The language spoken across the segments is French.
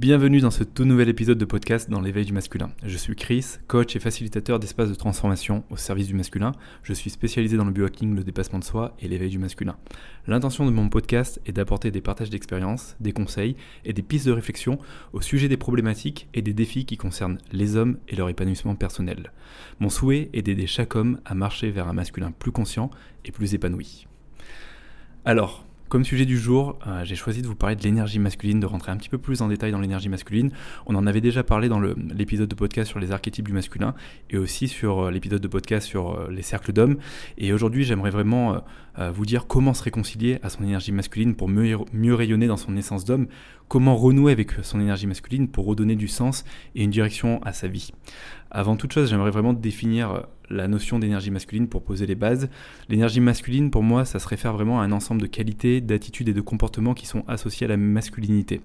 Bienvenue dans ce tout nouvel épisode de podcast dans l'éveil du masculin. Je suis Chris, coach et facilitateur d'espaces de transformation au service du masculin. Je suis spécialisé dans le biohacking, le dépassement de soi et l'éveil du masculin. L'intention de mon podcast est d'apporter des partages d'expériences, des conseils et des pistes de réflexion au sujet des problématiques et des défis qui concernent les hommes et leur épanouissement personnel. Mon souhait est d'aider chaque homme à marcher vers un masculin plus conscient et plus épanoui. Alors, comme sujet du jour, euh, j'ai choisi de vous parler de l'énergie masculine, de rentrer un petit peu plus en détail dans l'énergie masculine. On en avait déjà parlé dans l'épisode de podcast sur les archétypes du masculin et aussi sur euh, l'épisode de podcast sur euh, les cercles d'hommes. Et aujourd'hui, j'aimerais vraiment vous dire comment se réconcilier à son énergie masculine pour mieux, mieux rayonner dans son essence d'homme, comment renouer avec son énergie masculine pour redonner du sens et une direction à sa vie. Avant toute chose, j'aimerais vraiment définir la notion d'énergie masculine pour poser les bases. L'énergie masculine, pour moi, ça se réfère vraiment à un ensemble de qualités, d'attitudes et de comportements qui sont associés à la masculinité.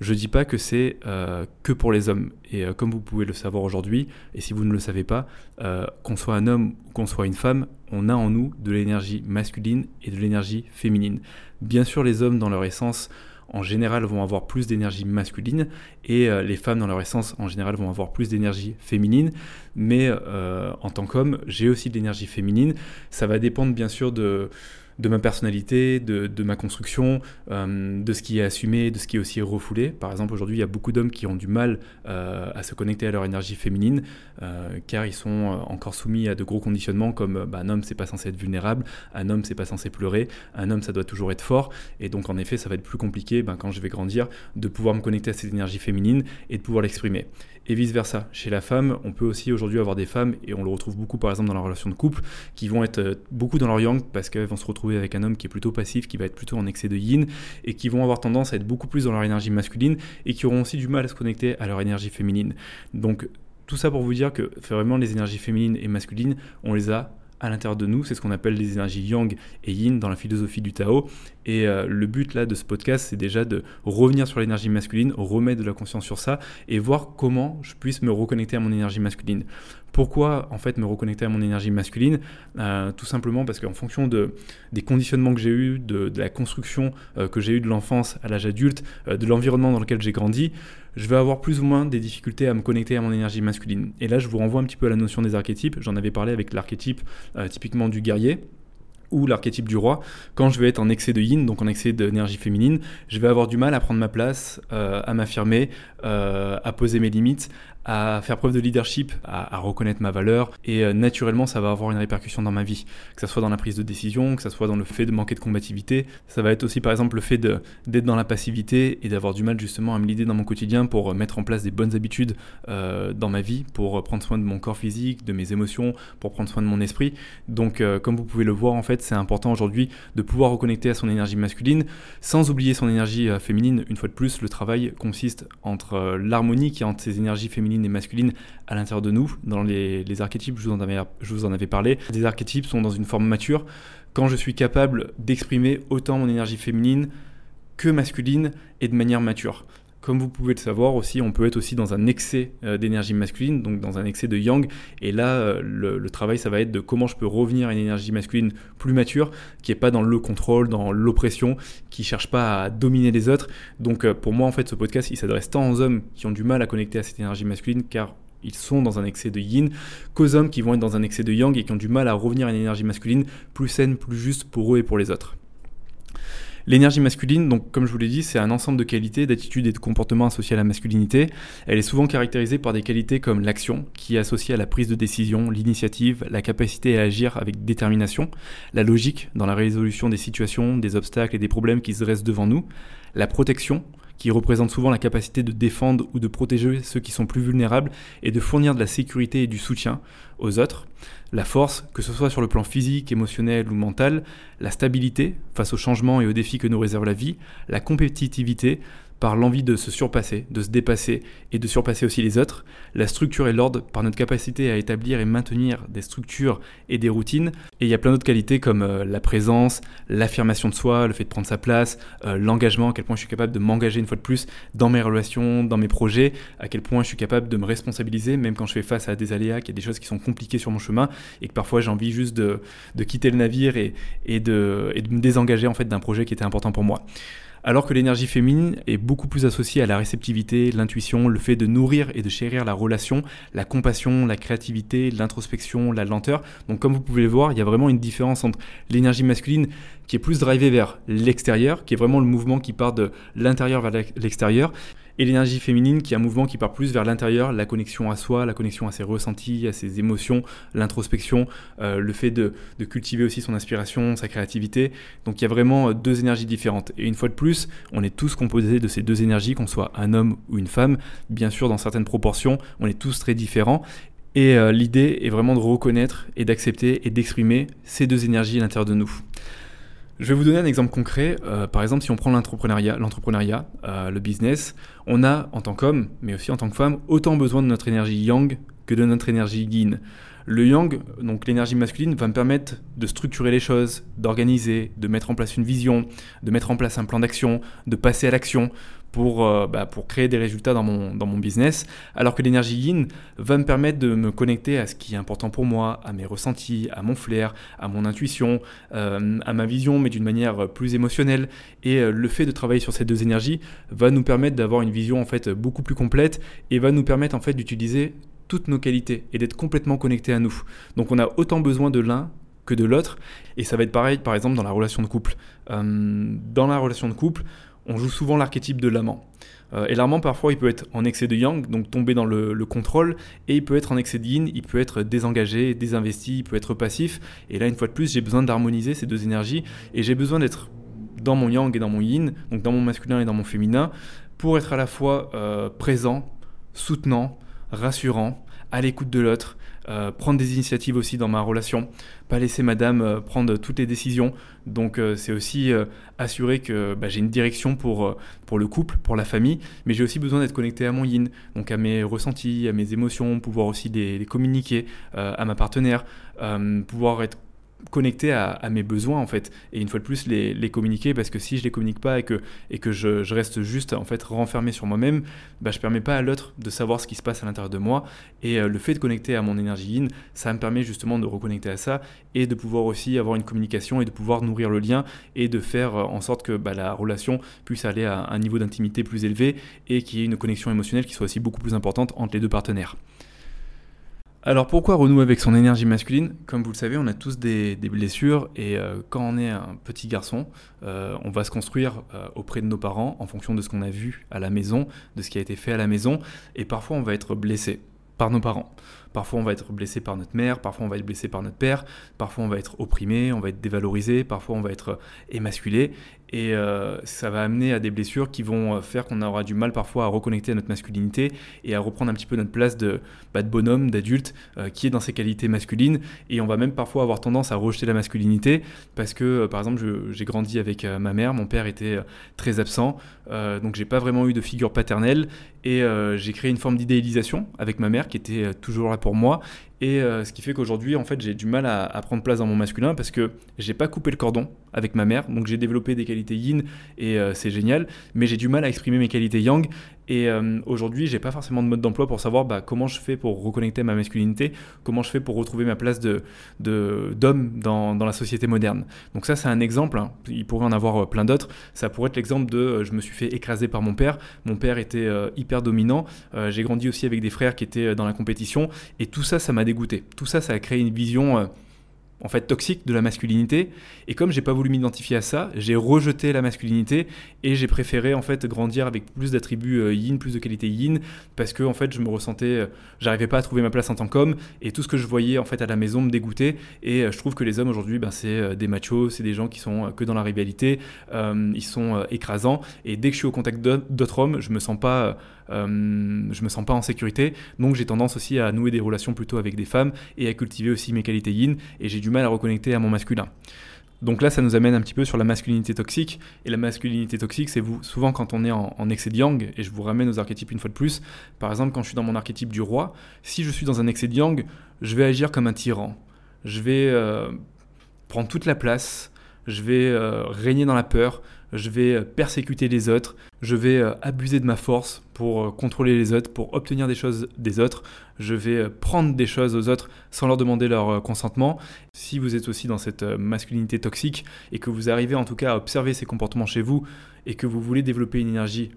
Je ne dis pas que c'est euh, que pour les hommes. Et euh, comme vous pouvez le savoir aujourd'hui, et si vous ne le savez pas, euh, qu'on soit un homme ou qu'on soit une femme, on a en nous de l'énergie masculine et de l'énergie féminine. Bien sûr, les hommes, dans leur essence, en général vont avoir plus d'énergie masculine et euh, les femmes dans leur essence en général vont avoir plus d'énergie féminine. Mais euh, en tant qu'homme, j'ai aussi de l'énergie féminine. Ça va dépendre bien sûr de de ma personnalité, de, ma construction, euh, de ce qui est assumé, de ce qui est aussi refoulé. Par exemple, aujourd'hui, il y a beaucoup d'hommes qui ont du mal euh, à se connecter à leur énergie féminine, euh, car ils sont encore soumis à de gros conditionnements comme bah, un homme, c'est pas censé être vulnérable, un homme, c'est pas censé pleurer, un homme, ça doit toujours être fort. Et donc, en effet, ça va être plus compliqué ben, quand je vais grandir de pouvoir me connecter à cette énergie féminine et de pouvoir l'exprimer et vice-versa. Chez la femme, on peut aussi aujourd'hui avoir des femmes, et on le retrouve beaucoup par exemple dans la relation de couple, qui vont être beaucoup dans leur yang parce qu'elles vont se retrouver avec un homme qui est plutôt passif, qui va être plutôt en excès de yin, et qui vont avoir tendance à être beaucoup plus dans leur énergie masculine, et qui auront aussi du mal à se connecter à leur énergie féminine. Donc tout ça pour vous dire que vraiment les énergies féminines et masculines, on les a à l'intérieur de nous. C'est ce qu'on appelle les énergies yang et yin dans la philosophie du Tao. Et euh, le but là de ce podcast, c'est déjà de revenir sur l'énergie masculine, remettre de la conscience sur ça et voir comment je puisse me reconnecter à mon énergie masculine. Pourquoi en fait me reconnecter à mon énergie masculine euh, Tout simplement parce qu'en fonction de, des conditionnements que j'ai eus, de, la construction euh, que j'ai eue de l'enfance à l'âge adulte, euh, de l'environnement dans lequel j'ai grandi, je vais avoir plus ou moins des difficultés à me connecter à mon énergie masculine. Et là, je vous renvoie un petit peu à la notion des archétypes. J'en avais parlé avec l'archétype typiquement du guerrier ou l'archétype du roi, quand je vais être en excès de yin, donc en excès d'énergie féminine, je vais avoir du mal à prendre ma place, à m'affirmer, à poser mes limites, à faire preuve de leadership, à, reconnaître ma valeur, et euh, naturellement ça va avoir une répercussion dans ma vie, que ce soit dans la prise de décision, que ce soit dans le fait de manquer de combativité, ça va être aussi par exemple le fait d'être dans la passivité et d'avoir du mal justement à me l'idée dans mon quotidien pour euh, mettre en place des bonnes habitudes euh, dans ma vie, pour prendre soin de mon corps physique, de mes émotions, pour prendre soin de mon esprit. Donc comme vous pouvez le voir en fait c'est important aujourd'hui de pouvoir reconnecter à son énergie masculine sans oublier son énergie féminine. Une fois de plus le travail consiste entre l'harmonie qui est entre ces énergies féminines et masculine à l'intérieur de nous. Dans les, archétypes, je vous, en avais, je vous en avais parlé. Les archétypes sont dans une forme mature. Quand je suis capable d'exprimer autant mon énergie féminine que masculine et de manière mature. Comme vous pouvez le savoir aussi, on peut être aussi dans un excès euh, d'énergie masculine, donc dans un excès de yang. Et là, euh, le, travail, ça va être de comment je peux revenir à une énergie masculine plus mature, qui n'est pas dans le contrôle, dans l'oppression, qui cherche pas à dominer les autres. Donc euh, pour moi, en fait, ce podcast, il s'adresse tant aux hommes qui ont du mal à connecter à cette énergie masculine, car ils sont dans un excès de yin, qu'aux hommes qui vont être dans un excès de yang et qui ont du mal à revenir à une énergie masculine plus saine, plus juste pour eux et pour les autres. L'énergie masculine, donc comme je vous l'ai dit, c'est un ensemble de qualités, d'attitudes et de comportements associés à la masculinité. Elle est souvent caractérisée par des qualités comme l'action, qui est associée à la prise de décision, l'initiative, la capacité à agir avec détermination, la logique dans la résolution des situations, des obstacles et des problèmes qui se dressent devant nous, la protection, qui représente souvent la capacité de défendre ou de protéger ceux qui sont plus vulnérables et de fournir de la sécurité et du soutien aux autres, la force, que ce soit sur le plan physique, émotionnel ou mental, la stabilité face aux changements et aux défis que nous réserve la vie, la compétitivité, par l'envie de se surpasser, de se dépasser et de surpasser aussi les autres, la structure et l'ordre par notre capacité à établir et maintenir des structures et des routines. Et il y a plein d'autres qualités comme euh, la présence, l'affirmation de soi, le fait de prendre sa place, euh, l'engagement, à quel point je suis capable de m'engager une fois de plus dans mes relations, dans mes projets, à quel point je suis capable de me responsabiliser même quand je fais face à des aléas, qu'il y a des choses qui sont compliquées sur mon chemin et que parfois j'ai envie juste de, quitter le navire et, et, de, et de me désengager en fait d'un projet qui était important pour moi. Alors que l'énergie féminine est beaucoup plus associée à la réceptivité, l'intuition, le fait de nourrir et de chérir la relation, la compassion, la créativité, l'introspection, la lenteur. Donc comme vous pouvez le voir, il y a vraiment une différence entre l'énergie masculine qui est plus drivée vers l'extérieur, qui est vraiment le mouvement qui part de l'intérieur vers l'extérieur, et l'énergie féminine qui est un mouvement qui part plus vers l'intérieur, la connexion à soi, la connexion à ses ressentis, à ses émotions, l'introspection, euh, le fait de, cultiver aussi son inspiration, sa créativité. Donc il y a vraiment euh, deux énergies différentes. Et une fois de plus, on est tous composés de ces deux énergies, qu'on soit un homme ou une femme. Bien sûr, dans certaines proportions, on est tous très différents. Et euh, l'idée est vraiment de reconnaître et d'accepter et d'exprimer ces deux énergies à l'intérieur de nous. Je vais vous donner un exemple concret. Euh, par exemple, si on prend l'entrepreneuriat, l'entrepreneuriat, euh, le business, on a en tant qu'homme, mais aussi en tant que femme, autant besoin de notre énergie yang que de notre énergie yin. Le yang, donc l'énergie masculine, va me permettre de structurer les choses, d'organiser, de mettre en place une vision, de mettre en place un plan d'action, de passer à l'action pour, euh, bah, pour créer des résultats dans mon, dans mon business, alors que l'énergie yin va me permettre de me connecter à ce qui est important pour moi, à mes ressentis, à mon flair, à mon intuition, euh, à ma vision, mais d'une manière plus émotionnelle. Et euh, le fait de travailler sur ces deux énergies va nous permettre d'avoir une vision en fait beaucoup plus complète et va nous permettre en fait d'utiliser toutes nos qualités et d'être complètement connecté à nous. Donc on a autant besoin de l'un que de l'autre. Et ça va être pareil, par exemple, dans la relation de couple. dans la relation de couple, on joue souvent l'archétype de l'amant. Euh, et l'amant, parfois, il peut être en excès de yang, donc tomber dans le, contrôle, et il peut être en excès de yin, il peut être désengagé, désinvesti, il peut être passif. Et là, une fois de plus, j'ai besoin d'harmoniser ces deux énergies, et j'ai besoin d'être dans mon yang et dans mon yin, donc dans mon masculin et dans mon féminin, pour être à la fois euh, présent, soutenant, rassurant, à l'écoute de l'autre, euh, prendre des initiatives aussi dans ma relation, pas laisser madame euh, prendre toutes les décisions. Donc euh, c'est aussi assurer que bah, j'ai une direction pour, pour le couple, pour la famille, mais j'ai aussi besoin d'être connecté à mon yin, donc à mes ressentis, à mes émotions, pouvoir aussi les communiquer à ma partenaire, pouvoir être connecté à, mes besoins en fait et une fois de plus les, communiquer parce que si je les communique pas et que, et que je, reste juste en fait renfermé sur moi-même bah, je permets pas à l'autre de savoir ce qui se passe à l'intérieur de moi et euh, le fait de connecter à mon énergie yin ça me permet justement de reconnecter à ça et de pouvoir aussi avoir une communication et de pouvoir nourrir le lien et de faire euh, en sorte que bah, la relation puisse aller à un niveau d'intimité plus élevé et qu'il y ait une connexion émotionnelle qui soit aussi beaucoup plus importante entre les deux partenaires. Alors pourquoi renouer avec son énergie masculine? Comme vous le savez, on a tous des, blessures et euh, quand on est un petit garçon, euh, on va se construire euh, auprès de nos parents en fonction de ce qu'on a vu à la maison, de ce qui a été fait à la maison et parfois on va être blessé par nos parents. Parfois, on va être blessé par notre mère, parfois, on va être blessé par notre père, parfois, on va être opprimé, on va être dévalorisé, parfois, on va être émasculé. Et euh, ça va amener à des blessures qui vont faire qu'on aura du mal parfois à reconnecter à notre masculinité et à reprendre un petit peu notre place de, bah, bonhomme, d'adulte, euh, qui est dans ses qualités masculines. Et on va même parfois avoir tendance à rejeter la masculinité parce que, euh, par exemple, j'ai grandi avec ma mère, mon père était très absent, donc j'ai pas vraiment eu de figure paternelle. Et j'ai créé une forme d'idéalisation avec ma mère qui était toujours là pour moi. Et ce qui fait qu'aujourd'hui, en fait, j'ai du mal à, prendre place dans mon masculin parce que j'ai pas coupé le cordon avec ma mère. Donc j'ai développé des qualités yin et euh, c'est génial, mais j'ai du mal à exprimer mes qualités yang. Et euh, aujourd'hui, j'ai pas forcément de mode d'emploi pour savoir bah, comment je fais pour reconnecter ma masculinité, comment je fais pour retrouver ma place de, d'homme dans, dans, la société moderne. Donc ça, c'est un exemple. Hein. Il pourrait en avoir euh, plein d'autres. Ça pourrait être l'exemple de je me suis fait écraser par mon père. Mon père était hyper dominant. j'ai grandi aussi avec des frères qui étaient dans la compétition. Et tout ça, ça m'a Tout ça, ça a créé une vision en fait toxique de la masculinité. Et comme j'ai pas voulu m'identifier à ça j'ai rejeté la masculinité et j'ai préféré en fait grandir avec plus d'attributs euh, yin plus de qualité yin parce que en fait je me ressentais euh, j'arrivais pas à trouver ma place en tant qu'homme et tout ce que je voyais en fait à la maison me dégoûtait. Et euh, je trouve que les hommes aujourd'hui ben, c'est des machos c'est des gens qui sont que dans la rivalité ils sont écrasants. Et dès que je suis au contact d'autres hommes je me sens pas je me sens pas en sécurité donc j'ai tendance aussi à nouer des relations plutôt avec des femmes et à cultiver aussi mes qualités yin et j'ai du mal à reconnecter à mon masculin. Donc là, ça nous amène un petit peu sur la masculinité toxique. Et la masculinité toxique, c'est souvent quand on est en, excès de yang, et je vous ramène aux archétypes une fois de plus. Par exemple, quand je suis dans mon archétype du roi, si je suis dans un excès de yang, je vais agir comme un tyran. Je vais euh, prendre toute la place, je vais euh, régner dans la peur, je vais persécuter les autres, je vais abuser de ma force pour contrôler les autres, pour obtenir des choses des autres, je vais prendre des choses aux autres sans leur demander leur consentement. Si vous êtes aussi dans cette masculinité toxique et que vous arrivez en tout cas à observer ces comportements chez vous et que vous voulez développer une énergie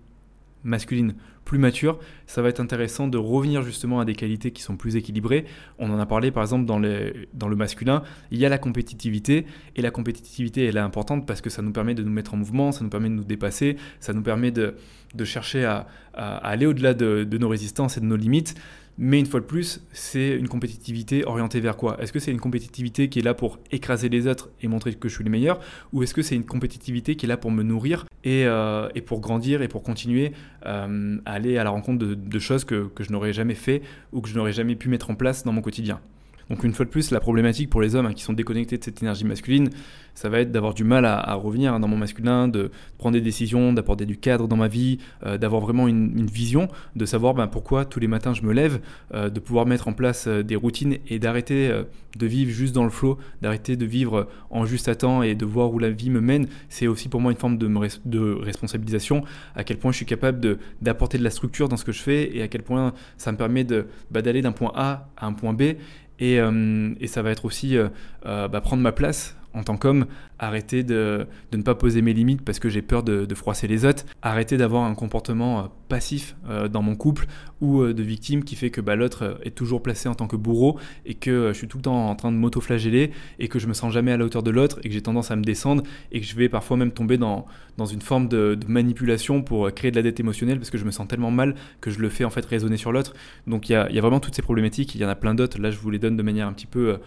masculine plus mature, ça va être intéressant de revenir justement à des qualités qui sont plus équilibrées. On en a parlé par exemple dans, le masculin, il y a la compétitivité, et la compétitivité elle est importante parce que ça nous permet de nous mettre en mouvement, ça nous permet de nous dépasser, ça nous permet de, chercher à, aller au-delà de, de nos résistances et de nos limites. Mais une fois de plus, c'est une compétitivité orientée vers quoi? Est-ce que c'est une compétitivité qui est là pour écraser les autres et montrer que je suis le meilleur? Ou est-ce que c'est une compétitivité qui est là pour me nourrir et, euh, pour grandir et pour continuer euh, à aller à la rencontre de, choses que, que je n'aurais jamais fait ou que je n'aurais jamais pu mettre en place dans mon quotidien? Donc une fois de plus, la problématique pour les hommes hein, qui sont déconnectés de cette énergie masculine, ça va être d'avoir du mal à, revenir hein, dans mon masculin, de prendre des décisions, d'apporter du cadre dans ma vie, euh, d'avoir vraiment une, vision, de savoir ben, pourquoi tous les matins je me lève, euh, de pouvoir mettre en place euh, des routines et d'arrêter de vivre juste dans le flot, d'arrêter de vivre en juste à temps et de voir où la vie me mène. C'est aussi pour moi une forme de, responsabilisation, à quel point je suis capable d'apporter de, la structure dans ce que je fais et à quel point ça me permet bah, d'aller d'un point A à un point B euh, et, ça va être aussi euh, euh, bah, prendre ma place en tant qu'homme, arrêter de, ne pas poser mes limites parce que j'ai peur de, froisser les autres, arrêter d'avoir un comportement euh, passif euh, dans mon couple ou euh, de victime qui fait que bah, l'autre est toujours placé en tant que bourreau et que je suis tout le temps en train de m'auto-flageller et que je me sens jamais à la hauteur de l'autre et que j'ai tendance à me descendre et que je vais parfois même tomber dans, dans une forme de, manipulation pour créer de la dette émotionnelle parce que je me sens tellement mal que je le fais en fait résonner sur l'autre. Donc il y a, y a, vraiment toutes ces problématiques, il y en a plein d'autres, là je vous les donne de manière un petit peu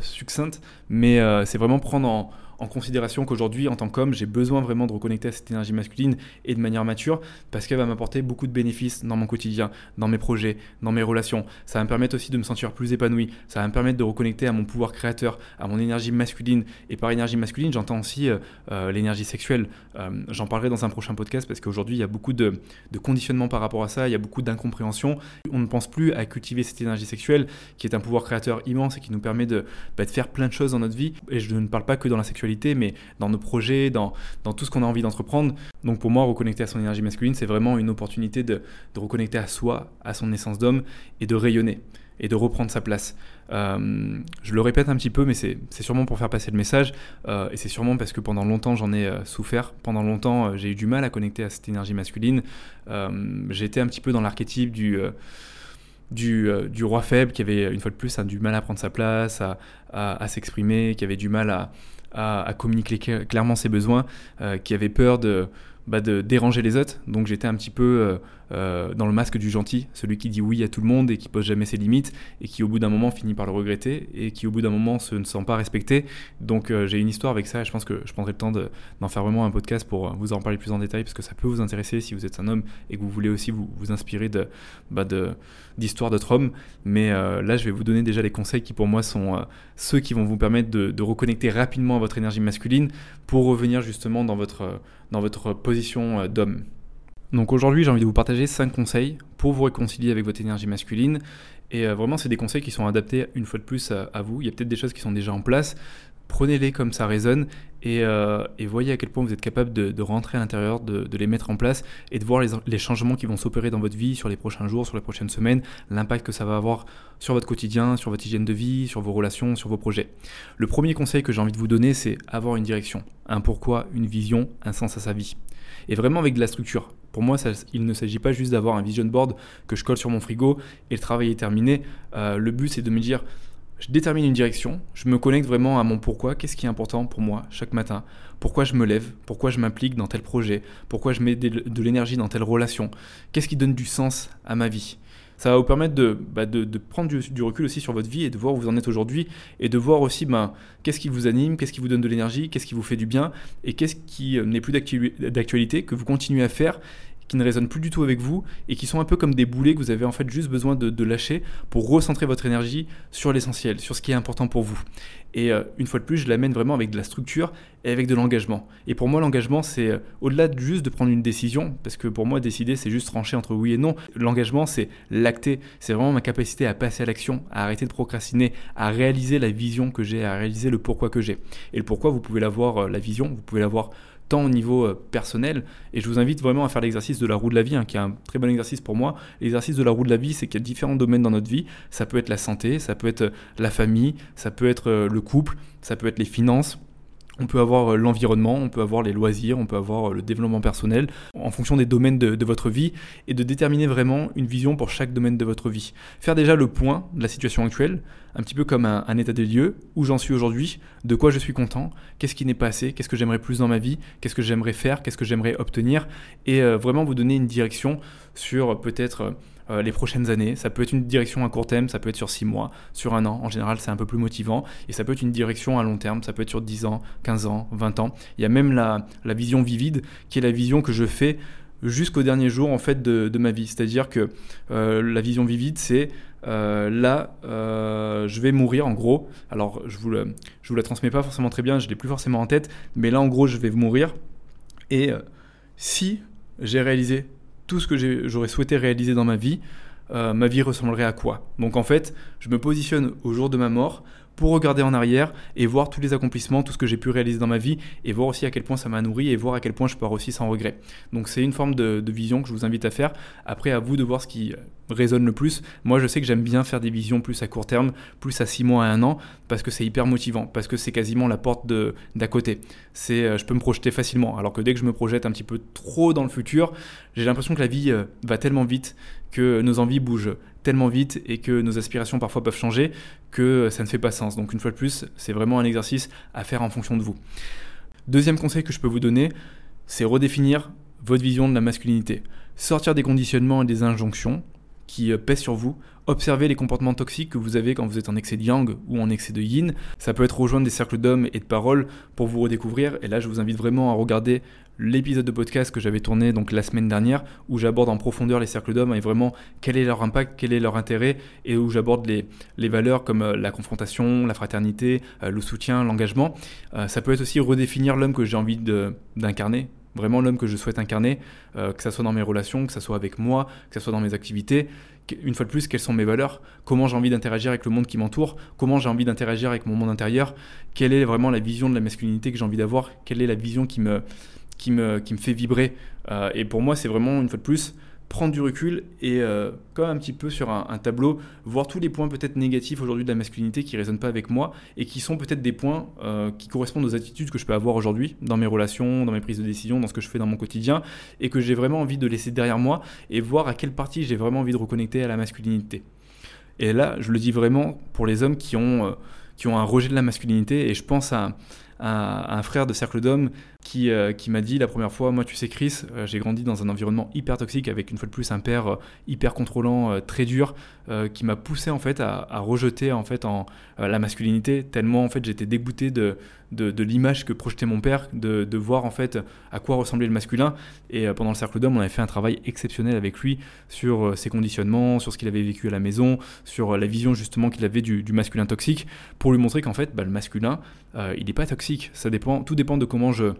succincte, mais c'est vraiment en, en considération qu'aujourd'hui, en tant qu'homme, j'ai besoin vraiment de reconnecter à cette énergie masculine et de manière mature parce qu'elle va m'apporter beaucoup de bénéfices dans mon quotidien, dans mes projets, dans mes relations. Ça va me permettre aussi de me sentir plus épanoui. Ça va me permettre de reconnecter à mon pouvoir créateur, à mon énergie masculine. Et par énergie masculine, j'entends aussi euh, euh, l'énergie sexuelle. Euh, j'en parlerai dans un prochain podcast parce qu'aujourd'hui, il y a beaucoup de, de conditionnement par rapport à ça. Il y a beaucoup d'incompréhension. On ne pense plus à cultiver cette énergie sexuelle qui est un pouvoir créateur immense et qui nous permet de, bah, de faire plein de choses dans notre vie. Et je ne parle pas que dans la sexualité mais dans nos projets, dans, dans tout ce qu'on a envie d'entreprendre. Donc pour moi, reconnecter à son énergie masculine, c'est vraiment une opportunité de, reconnecter à soi, à son essence d'homme, et de rayonner, et de reprendre sa place. Euh, je le répète un petit peu, mais c'est sûrement pour faire passer le message, euh, et c'est sûrement parce que pendant longtemps j'en ai euh, souffert, pendant longtemps j'ai eu du mal à connecter à cette énergie masculine. J'étais un petit peu dans l'archétype du... Du, roi faible qui avait une fois de plus du mal à prendre sa place, à, à s'exprimer, qui avait du mal à, à, communiquer clairement ses besoins, euh, qui avait peur bah, de déranger les autres. Donc j'étais un petit peu euh, euh, dans le masque du gentil, celui qui dit oui à tout le monde et qui pose jamais ses limites et qui au bout d'un moment finit par le regretter et qui au bout d'un moment se ne sent pas respecté. Donc euh, j'ai une histoire avec ça et je pense que je prendrai le temps d'en faire vraiment un podcast pour vous en parler plus en détail parce que ça peut vous intéresser si vous êtes un homme et que vous voulez aussi vous, inspirer bah d'histoires d'autres hommes. Mais euh, là je vais vous donner déjà les conseils qui pour moi sont ceux qui vont vous permettre de, reconnecter rapidement à votre énergie masculine pour revenir justement dans votre position d'homme. Donc aujourd'hui, j'ai envie de vous partager 5 conseils pour vous réconcilier avec votre énergie masculine. Et euh, vraiment, c'est des conseils qui sont adaptés une fois de plus à, vous. Il y a peut-être des choses qui sont déjà en place. Prenez-les comme ça résonne et, euh, voyez à quel point vous êtes capable de, rentrer à l'intérieur, de, les mettre en place et de voir les, changements qui vont s'opérer dans votre vie sur les prochains jours, sur les prochaines semaines, l'impact que ça va avoir sur votre quotidien, sur votre hygiène de vie, sur vos relations, sur vos projets. Le premier conseil que j'ai envie de vous donner, c'est avoir une direction, un pourquoi, une vision, un sens à sa vie. Et vraiment avec de la structure. Pour moi, il ne s'agit pas juste d'avoir un vision board que je colle sur mon frigo et le travail est terminé. Euh, le but, c'est de me dire, je détermine une direction, je me connecte vraiment à mon pourquoi, qu'est-ce qui est important pour moi chaque matin, pourquoi je me lève, pourquoi je m'implique dans tel projet, pourquoi je mets de l'énergie dans telle relation, qu'est-ce qui donne du sens à ma vie? Ça va vous permettre de, bah, prendre du, recul aussi sur votre vie et de voir où vous en êtes aujourd'hui et de voir aussi ben, qu'est-ce qui vous anime, qu'est-ce qui vous donne de l'énergie, qu'est-ce qui vous fait du bien et qu'est-ce qui euh, n'est plus d'actualité, que vous continuez à faire qui ne résonnent plus du tout avec vous et qui sont un peu comme des boulets que vous avez en fait juste besoin de, lâcher pour recentrer votre énergie sur l'essentiel, sur ce qui est important pour vous. Et euh, une fois de plus, je l'amène vraiment avec de la structure et avec de l'engagement. Et pour moi, l'engagement, c'est euh, au-delà de juste de prendre une décision, parce que pour moi, décider, c'est juste trancher entre oui et non. L'engagement, c'est l'acter. C'est vraiment ma capacité à passer à l'action, à arrêter de procrastiner, à réaliser la vision que j'ai, à réaliser le pourquoi que j'ai. Et le pourquoi, vous pouvez l'avoir, euh, la vision, vous pouvez l'avoir tant au niveau euh, personnel. Et je vous invite vraiment à faire l'exercice de la roue de la vie, hein, qui est un très bon exercice pour moi. L'exercice de la roue de la vie, c'est qu'il y a différents domaines dans notre vie. Ça peut être la santé, ça peut être euh, la famille, ça peut être euh, le couple, ça peut être les finances. On peut avoir l'environnement, on peut avoir les loisirs, on peut avoir le développement personnel, en fonction des domaines de, votre vie, et de déterminer vraiment une vision pour chaque domaine de votre vie. Faire déjà le point de la situation actuelle, un petit peu comme un, état des lieux, où j'en suis aujourd'hui, de quoi je suis content, qu'est-ce qui n'est pas assez, qu'est-ce que j'aimerais plus dans ma vie, qu'est-ce que j'aimerais faire, qu'est-ce que j'aimerais obtenir, et euh, vraiment vous donner une direction sur peut-être euh, les prochaines années. Ça peut être une direction à court terme, ça peut être sur 6 mois, sur un an. En général, c'est un peu plus motivant. Et ça peut être une direction à long terme, ça peut être sur 10 ans, 15 ans, 20 ans. Il y a même la, la vision vivide, qui est la vision que je fais jusqu'au dernier jour en fait de, ma vie. C'est-à-dire que euh, la vision vivide, c'est euh, là, euh, je vais mourir en gros. Alors, je vous, je vous la transmets pas forcément très bien, je l'ai plus forcément en tête, mais là, en gros, je vais mourir. Et si j'ai réalisé tout ce que j'aurais souhaité réaliser dans ma vie, ma vie ressemblerait à quoi? Donc, en fait, je me positionne au jour de ma mort pour regarder en arrière et voir tous les accomplissements, tout ce que j'ai pu réaliser dans ma vie et voir aussi à quel point ça m'a nourri et voir à quel point je pars aussi sans regret. Donc c'est une forme de, vision que je vous invite à faire. Après, à vous de voir ce qui résonne le plus. Moi, je sais que j'aime bien faire des visions plus à court terme, plus à 6 mois, à 1 an, parce que c'est hyper motivant, parce que c'est quasiment la porte d'à côté. C'est, euh, je peux me projeter facilement, alors que dès que je me projette un petit peu trop dans le futur, j'ai l'impression que la vie euh, va tellement vite que nos envies bougent tellement vite et que nos aspirations parfois peuvent changer que ça ne fait pas sens. Donc une fois de plus, c'est vraiment un exercice à faire en fonction de vous. Deuxième conseil que je peux vous donner, c'est redéfinir votre vision de la masculinité. Sortir des conditionnements et des injonctions qui euh, pèsent sur vous. Observez les comportements toxiques que vous avez quand vous êtes en excès de yang ou en excès de yin. Ça peut être rejoindre des cercles d'hommes et de paroles pour vous redécouvrir. Et là, je vous invite vraiment à regarder l'épisode de podcast que j'avais tourné donc la semaine dernière où j'aborde en profondeur les cercles d'hommes et vraiment quel est leur impact, quel est leur intérêt et où j'aborde les, les, valeurs comme euh, la confrontation, la fraternité, euh, le soutien, l'engagement. ça peut être aussi redéfinir l'homme que j'ai envie d'incarner vraiment l'homme que je souhaite incarner, euh, que ce soit dans mes relations, que ce soit avec moi, que ce soit dans mes activités. Une fois de plus, quelles sont mes valeurs Comment j'ai envie d'interagir avec le monde qui m'entoure Comment j'ai envie d'interagir avec mon monde intérieur Quelle est vraiment la vision de la masculinité que j'ai envie d'avoir Quelle est la vision qui me, qui me, qui me fait vibrer euh, Et pour moi, c'est vraiment, une fois de plus, prendre du recul et euh, comme un petit peu sur un, tableau, voir tous les points peut-être négatifs aujourd'hui de la masculinité qui ne résonnent pas avec moi et qui sont peut-être des points euh, qui correspondent aux attitudes que je peux avoir aujourd'hui dans mes relations, dans mes prises de décision, dans ce que je fais dans mon quotidien et que j'ai vraiment envie de laisser derrière moi et voir à quelle partie j'ai vraiment envie de reconnecter à la masculinité. Et là, je le dis vraiment pour les hommes qui ont, euh, qui ont un rejet de la masculinité et je pense à, à un frère de cercle d'hommes qui, euh, qui m'a dit la première fois, moi tu sais Chris, euh, j'ai grandi dans un environnement hyper toxique avec une fois de plus un père euh, hyper contrôlant, très dur, qui m'a poussé en fait à, rejeter en fait la masculinité tellement en fait j'étais dégoûté de, l'image que projetait mon père, de, voir en fait à quoi ressemblait le masculin. Et pendant le cercle d'hommes, on avait fait un travail exceptionnel avec lui sur ses conditionnements, sur ce qu'il avait vécu à la maison, sur la vision justement qu'il avait du, du, masculin toxique, pour lui montrer qu'en fait bah, le masculin, il n'est pas toxique. Ça dépend, tout dépend de comment je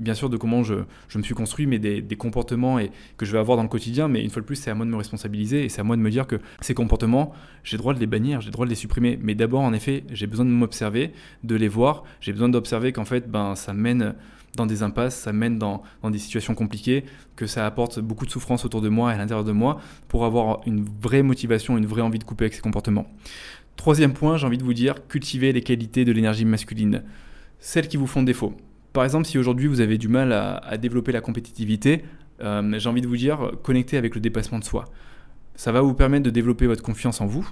bien sûr de comment je, me suis construit, mais des, comportements et, que je vais avoir dans le quotidien. Mais une fois de plus, c'est à moi de me responsabiliser et c'est à moi de me dire que ces comportements, j'ai le droit de les bannir, j'ai le droit de les supprimer. Mais d'abord, en effet, j'ai besoin de m'observer, de les voir. J'ai besoin d'observer qu'en fait, ben, ça mène dans des impasses, ça mène dans, dans, des situations compliquées, que ça apporte beaucoup de souffrance autour de moi et à l'intérieur de moi pour avoir une vraie motivation, une vraie envie de couper avec ces comportements. Troisième point, j'ai envie de vous dire, cultivez les qualités de l'énergie masculine, celles qui vous font défaut. Par exemple, si aujourd'hui vous avez du mal à, développer la compétitivité, euh, j'ai envie de vous dire, connectez avec le dépassement de soi. Ça va vous permettre de développer votre confiance en vous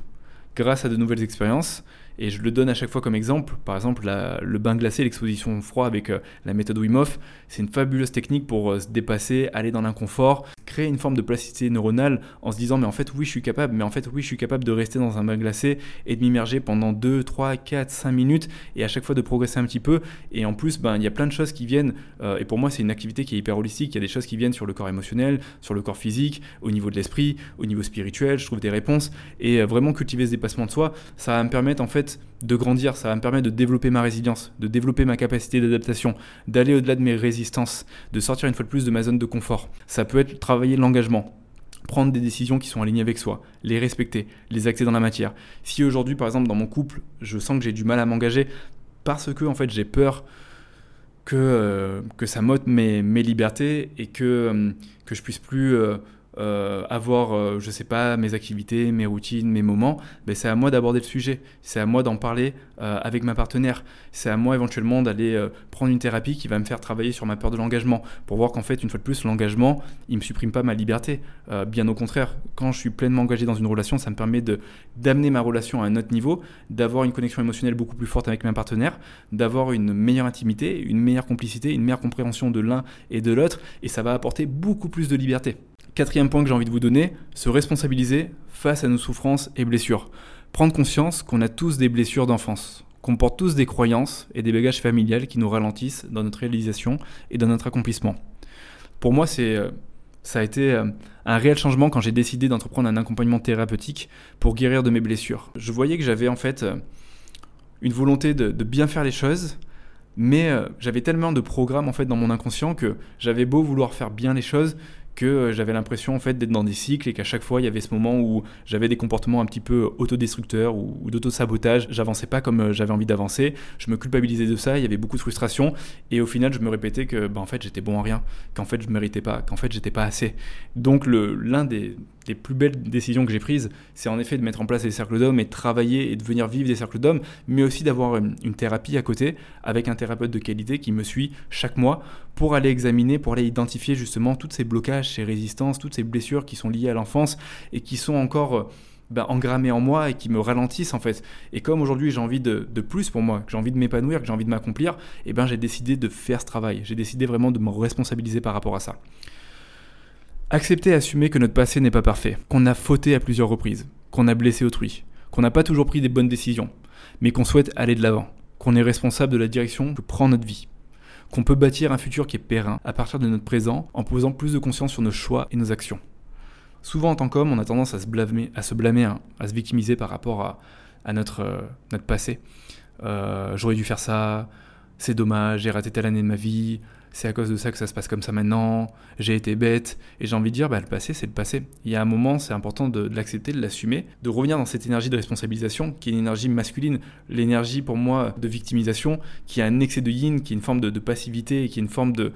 grâce à de nouvelles expériences. Et je le donne à chaque fois comme exemple. Par exemple, le bain glacé, l'exposition au froid avec euh, la méthode Wim Hof, c'est une fabuleuse technique pour euh, se dépasser, aller dans l'inconfort, créer une forme de plasticité neuronale en se disant mais en fait oui je suis capable, mais en fait oui je suis capable de rester dans un bain glacé et de m'immerger pendant 2, 3, 4, 5 minutes et à chaque fois de progresser un petit peu. Et en plus, ben, il y a plein de choses qui viennent, euh, et pour moi c'est une activité qui est hyper holistique, il y a des choses qui viennent sur le corps émotionnel, sur le corps physique, au niveau de l'esprit, au niveau spirituel, je trouve des réponses. Et vraiment cultiver ce dépassement de soi, ça va me permettre en fait de grandir, ça va me permettre de développer ma résilience, de développer ma capacité d'adaptation, d'aller au-delà de mes résistances, de sortir une fois de plus de ma zone de confort. Ça peut être travailler l'engagement, prendre des décisions qui sont alignées avec soi, les respecter, les acter dans la matière. Si aujourd'hui, par exemple, dans mon couple, je sens que j'ai du mal à m'engager parce que en fait j'ai peur que, que ça m'ôte mes, libertés et que, que je puisse plus euh, avoir, euh, je sais pas, mes activités, mes routines, mes moments, ben c'est à moi d'aborder le sujet. C'est à moi d'en parler euh, avec ma partenaire. C'est à moi éventuellement d'aller prendre une thérapie qui va me faire travailler sur ma peur de l'engagement pour voir qu'en fait, une fois de plus, l'engagement, il me supprime pas ma liberté. bien au contraire, quand je suis pleinement engagé dans une relation, ça me permet d'amener ma relation à un autre niveau, d'avoir une connexion émotionnelle beaucoup plus forte avec ma partenaire, d'avoir une meilleure intimité, une meilleure complicité, une meilleure compréhension de l'un et de l'autre, et ça va apporter beaucoup plus de liberté. Quatrième point que j'ai envie de vous donner, se responsabiliser face à nos souffrances et blessures. Prendre conscience qu'on a tous des blessures d'enfance, qu'on porte tous des croyances et des bagages familiales qui nous ralentissent dans notre réalisation et dans notre accomplissement. Pour moi, c'est, euh, ça a été euh, un réel changement quand j'ai décidé d'entreprendre un accompagnement thérapeutique pour guérir de mes blessures. Je voyais que j'avais en fait euh, une volonté de, bien faire les choses, mais j'avais tellement de programmes en fait dans mon inconscient que j'avais beau vouloir faire bien les choses, que euh, j'avais l'impression en fait d'être dans des cycles et qu'à chaque fois il y avait ce moment où j'avais des comportements un petit peu autodestructeurs ou, ou d'auto-sabotage, j'avançais pas comme euh, j'avais envie d'avancer, je me culpabilisais de ça, il y avait beaucoup de frustration. Et au final je me répétais que bah, en fait j'étais bon en rien, qu'en fait je méritais pas, qu'en fait j'étais pas assez. Donc l'un des, des plus belles décisions que j'ai prises, c'est en effet de mettre en place des cercles d'hommes et de travailler et de venir vivre des cercles d'hommes, mais aussi d'avoir une, thérapie à côté avec un thérapeute de qualité qui me suit chaque mois pour aller examiner, pour aller identifier justement tous ces blocages, ces résistances, toutes ces blessures qui sont liées à l'enfance et qui sont encore ben, engrammées en moi et qui me ralentissent en fait. Et comme aujourd'hui j'ai envie de, plus pour moi, que j'ai envie de m'épanouir, que j'ai envie de m'accomplir, et eh ben j'ai décidé de faire ce travail. J'ai décidé vraiment de me responsabiliser par rapport à ça. Accepter et assumer que notre passé n'est pas parfait, qu'on a fauté à plusieurs reprises, qu'on a blessé autrui, qu'on n'a pas toujours pris des bonnes décisions, mais qu'on souhaite aller de l'avant, qu'on est responsable de la direction que prend notre vie, qu'on peut bâtir un futur qui est périn à partir de notre présent en posant plus de conscience sur nos choix et nos actions. Souvent en tant qu'homme, on a tendance à se blâmer, à se, blâmer, hein, à se victimiser par rapport à, notre, euh, notre passé. Euh, j'aurais dû faire ça, c'est dommage, j'ai raté telle année de ma vie, c'est à cause de ça que ça se passe comme ça maintenant, j'ai été bête, et j'ai envie de dire, bah, le passé, c'est le passé. Il y a un moment, c'est important de, l'accepter, de l'assumer, de revenir dans cette énergie de responsabilisation, qui est une énergie masculine, l'énergie pour moi de victimisation, qui a un excès de yin, qui est une forme de, passivité, qui est une forme de,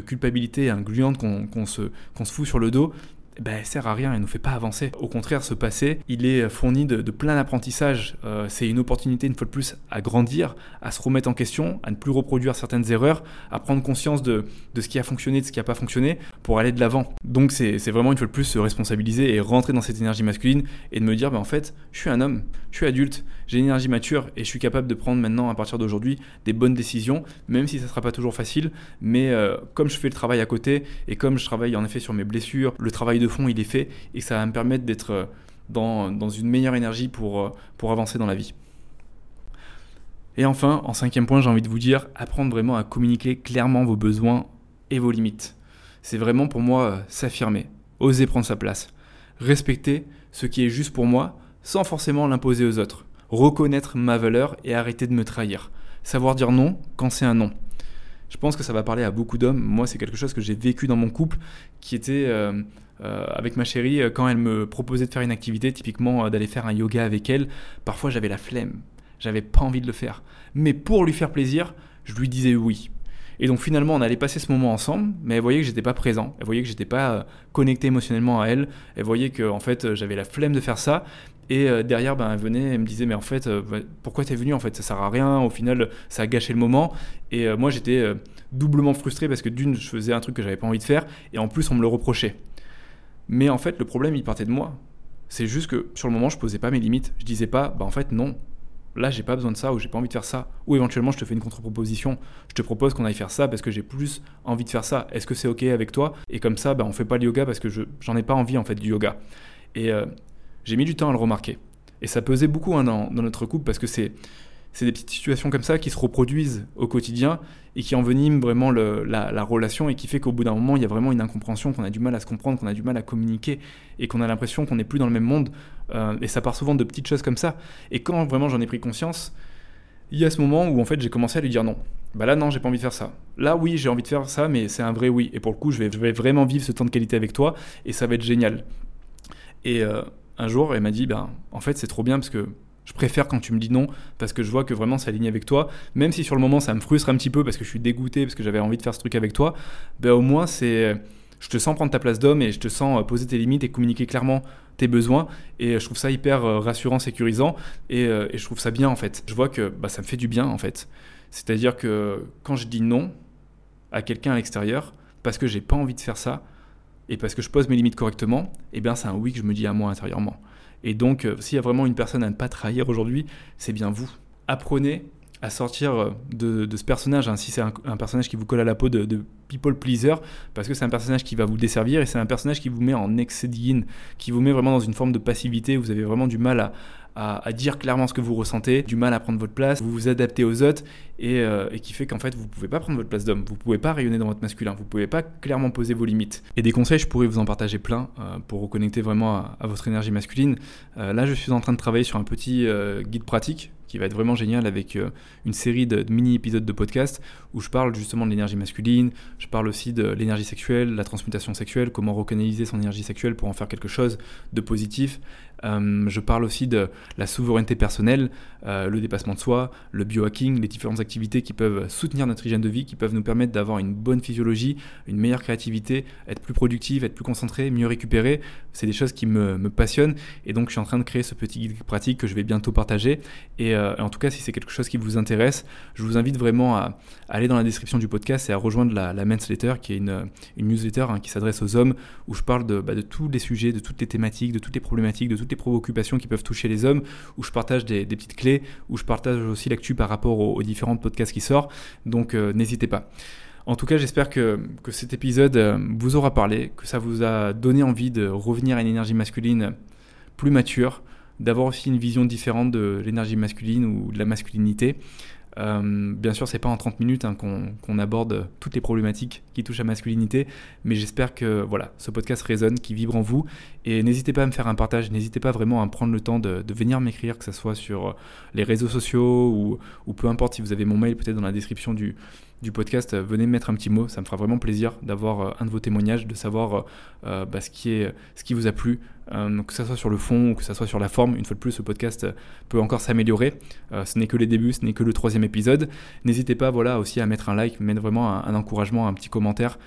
culpabilité gluante qu'on se, qu'on se fout sur le dos ben, elle sert à rien, elle nous fait pas avancer. Au contraire, ce passé, il est fourni de, plein d'apprentissages. Euh, c'est une opportunité, une fois de plus, à grandir, à se remettre en question, à ne plus reproduire certaines erreurs, à prendre conscience de, de ce qui a fonctionné, de ce qui n'a pas fonctionné, pour aller de l'avant. Donc c'est vraiment, une fois de plus, se responsabiliser et rentrer dans cette énergie masculine et de me dire, ben, en fait, je suis un homme, je suis adulte, j'ai une énergie mature et je suis capable de prendre maintenant, à partir d'aujourd'hui, des bonnes décisions, même si ça ne sera pas toujours facile. Mais euh, comme je fais le travail à côté et comme je travaille en effet sur mes blessures, le travail de fond, il est fait et ça va me permettre d'être euh, dans, dans, une meilleure énergie pour, euh, pour avancer dans la vie. Et enfin, en cinquième point, j'ai envie de vous dire, apprendre vraiment à communiquer clairement vos besoins et vos limites. C'est vraiment pour moi euh, s'affirmer, oser prendre sa place, respecter ce qui est juste pour moi sans forcément l'imposer aux autres, reconnaître ma valeur et arrêter de me trahir, savoir dire non quand c'est un non. Je pense que ça va parler à beaucoup d'hommes. Moi, c'est quelque chose que j'ai vécu dans mon couple qui était avec ma chérie, euh, quand elle me proposait de faire une activité, typiquement euh, d'aller faire un yoga avec elle, parfois j'avais la flemme, j'avais pas envie de le faire. Mais pour lui faire plaisir, je lui disais oui. Et donc finalement, on allait passer ce moment ensemble, mais elle voyait que j'étais pas présent, elle voyait que j'étais pas connecté émotionnellement à elle, elle voyait que en fait j'avais la flemme de faire ça. Et derrière, ben, elle venait, elle me disait, mais en fait, pourquoi t'es venu En fait, ça sert à rien. Au final, ça a gâché le moment. Et moi, j'étais doublement frustré parce que d'une, je faisais un truc que j'avais pas envie de faire, et en plus, on me le reprochait. Mais en fait, le problème, il partait de moi. C'est juste que sur le moment, je posais pas mes limites. Je disais pas, bah en fait, non. Là, j'ai pas besoin de ça, ou j'ai pas envie de faire ça. Ou éventuellement, je te fais une contre-proposition. Je te propose qu'on aille faire ça parce que j'ai plus envie de faire ça. Est-ce que c'est OK avec toi? Et comme ça, bah, on fait pas le yoga parce que j'en ai pas envie, en fait, du yoga. Et euh, j'ai mis du temps à le remarquer. Et ça pesait beaucoup hein, dans, notre couple parce que c'est c'est des petites situations comme ça qui se reproduisent au quotidien et qui enveniment vraiment la, relation et qui fait qu'au bout d'un moment, il y a vraiment une incompréhension, qu'on a du mal à se comprendre, qu'on a du mal à communiquer et qu'on a l'impression qu'on n'est plus dans le même monde. Euh, et ça part souvent de petites choses comme ça. Et quand vraiment j'en ai pris conscience, il y a ce moment où en fait j'ai commencé à lui dire non. Bah là non, j'ai pas envie de faire ça. Là oui, j'ai envie de faire ça, mais c'est un vrai oui. Et pour le coup, je vais, je vais, vraiment vivre ce temps de qualité avec toi et ça va être génial. Et euh, un jour, elle m'a dit, ben, en fait c'est trop bien parce que Je préfère quand tu me dis non parce que je vois que vraiment ça aligne avec toi. Même si sur le moment ça me frustre un petit peu parce que je suis dégoûté, parce que j'avais envie de faire ce truc avec toi, ben au moins c'est. Je te sens prendre ta place d'homme et je te sens euh, poser tes limites et communiquer clairement tes besoins. Et je trouve ça hyper euh, rassurant, sécurisant. Et, euh, je trouve ça bien en fait. Je vois que bah, ça me fait du bien en fait. C'est-à-dire que quand je dis non à quelqu'un à l'extérieur, parce que j'ai pas envie de faire ça, et parce que je pose mes limites correctement, eh bien c'est un oui que je me dis à moi intérieurement. Et donc, euh, s'il y a vraiment une personne à ne pas trahir aujourd'hui, c'est bien vous. Apprenez à sortir euh, de, ce personnage, hein, si c'est un, personnage qui vous colle à la peau de, people pleaser, parce que c'est un personnage qui va vous desservir et c'est un personnage qui vous met en excédine, qui vous met vraiment dans une forme de passivité, vous avez vraiment du mal à, à, dire clairement ce que vous ressentez, du mal à prendre votre place, vous vous adaptez aux autres et, euh, qui fait qu'en fait vous pouvez pas prendre votre place d'homme, vous pouvez pas rayonner dans votre masculin, vous pouvez pas clairement poser vos limites. Et des conseils, je pourrais vous en partager plein euh, pour reconnecter vraiment à, votre énergie masculine. Euh, là, je suis en train de travailler sur un petit guide pratique qui va être vraiment génial avec une série de, mini-épisodes de podcast où je parle justement de l'énergie masculine, je parle aussi de l'énergie sexuelle, la transmutation sexuelle, comment recanaliser son énergie sexuelle pour en faire quelque chose de positif. je parle aussi de la souveraineté personnelle, euh, le dépassement de soi, le biohacking, les différentes activités qui peuvent soutenir notre hygiène de vie, qui peuvent nous permettre d'avoir une bonne physiologie, une meilleure créativité, être plus productif, être plus concentré, mieux récupérer. C'est des choses qui me, passionnent et donc je suis en train de créer ce petit guide pratique que je vais bientôt partager. Et, euh, en tout cas, si c'est quelque chose qui vous intéresse, je vous invite vraiment à, aller dans la description du podcast et à rejoindre la, la Letter, qui est une, newsletter hein, qui s'adresse aux hommes, où je parle de, bah, de tous les sujets, de toutes les thématiques, de toutes les problématiques, de toutes les préoccupations qui peuvent toucher les hommes, où je partage des, petites clés, où je partage aussi l'actu par rapport aux, différents podcasts qui sortent. Donc euh, n'hésitez pas. En tout cas, j'espère que, que, cet épisode euh, vous aura parlé, que ça vous a donné envie de revenir à une énergie masculine plus mature, d'avoir aussi une vision différente de l'énergie masculine ou de la masculinité. Euh, bien sûr, c'est pas en 30 minutes hein, qu'on aborde toutes les problématiques qui touchent à masculinité, mais j'espère que voilà, ce podcast résonne, qui vibre en vous. Et n'hésitez pas à me faire un partage, n'hésitez pas vraiment à prendre le temps de, venir m'écrire, que ce soit sur les réseaux sociaux ou, ou, peu importe si vous avez mon mail peut-être dans la description du, du podcast, euh, venez me mettre un petit mot. Ça me fera vraiment plaisir d'avoir euh, un de vos témoignages, de savoir euh, bah, ce, qui est, ce qui vous a plu, que ce soit sur le fond ou que ce soit sur la forme. Une fois de plus, ce podcast peut encore s'améliorer. ce n'est que les débuts, ce n'est que le troisième épisode. N'hésitez pas voilà, aussi à mettre un like, mettre vraiment un, encouragement, un petit commentaire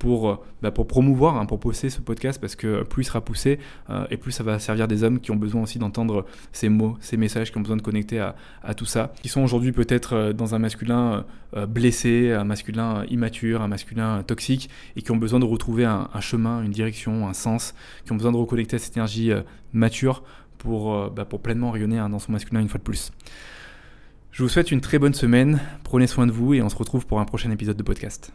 pour, bah, pour promouvoir, hein, pour pousser ce podcast parce que plus il sera poussé et plus ça va servir des hommes qui ont besoin aussi d'entendre ces mots, ces messages, qui ont besoin de connecter à, à tout ça, qui sont aujourd'hui peut-être dans un masculin blessé un masculin immature, un masculin toxique, et qui ont besoin de retrouver un, chemin, une direction, un sens, qui ont besoin de reconnecter cette énergie euh, mature pour, euh, bah, pour pleinement rayonner hein, dans son masculin une fois de plus. Je vous souhaite une très bonne semaine, prenez soin de vous et on se retrouve pour un prochain épisode de podcast.